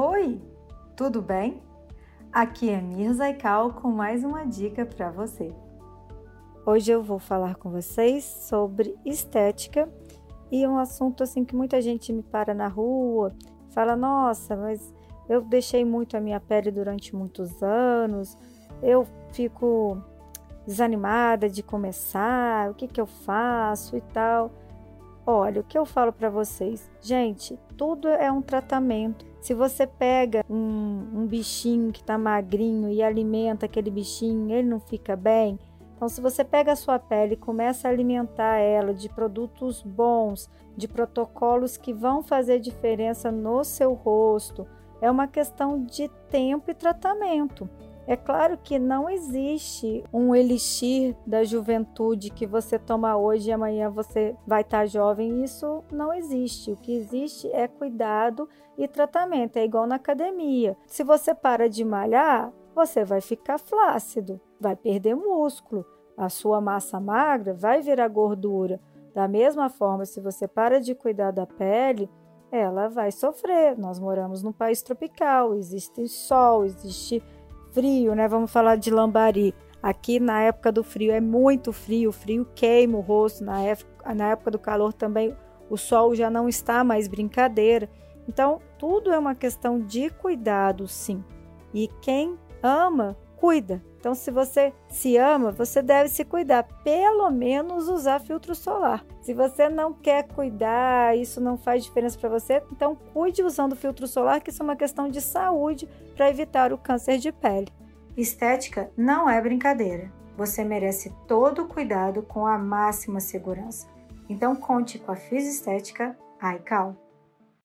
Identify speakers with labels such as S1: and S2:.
S1: Oi, tudo bem? Aqui é Mirza Ical com mais uma dica para você. Hoje eu vou falar com vocês sobre estética e um assunto assim que muita gente me para na rua, fala: "Nossa, mas eu deixei muito a minha pele durante muitos anos, eu fico desanimada de começar, o que que eu faço e tal". Olha, o que eu falo para vocês, gente, tudo é um tratamento. Se você pega um, um bichinho que está magrinho e alimenta aquele bichinho, ele não fica bem. Então, se você pega a sua pele e começa a alimentar ela de produtos bons, de protocolos que vão fazer diferença no seu rosto, é uma questão de tempo e tratamento. É claro que não existe um elixir da juventude que você toma hoje e amanhã você vai estar tá jovem. Isso não existe. O que existe é cuidado e tratamento. É igual na academia. Se você para de malhar, você vai ficar flácido, vai perder músculo. A sua massa magra vai virar gordura. Da mesma forma, se você para de cuidar da pele, ela vai sofrer. Nós moramos num país tropical, existe sol, existe frio, né? Vamos falar de lambari. Aqui na época do frio é muito frio, o frio queima o rosto. Na época, na época do calor também o sol já não está mais brincadeira. Então, tudo é uma questão de cuidado, sim. E quem ama, cuida. Então, se você se ama, você deve se cuidar, pelo menos usar filtro solar. Se você não quer cuidar, isso não faz diferença para você, então cuide usando filtro solar, que isso é uma questão de saúde para evitar o câncer de pele. Estética não é brincadeira. Você merece todo o cuidado com a máxima segurança. Então conte com a Estética iCal.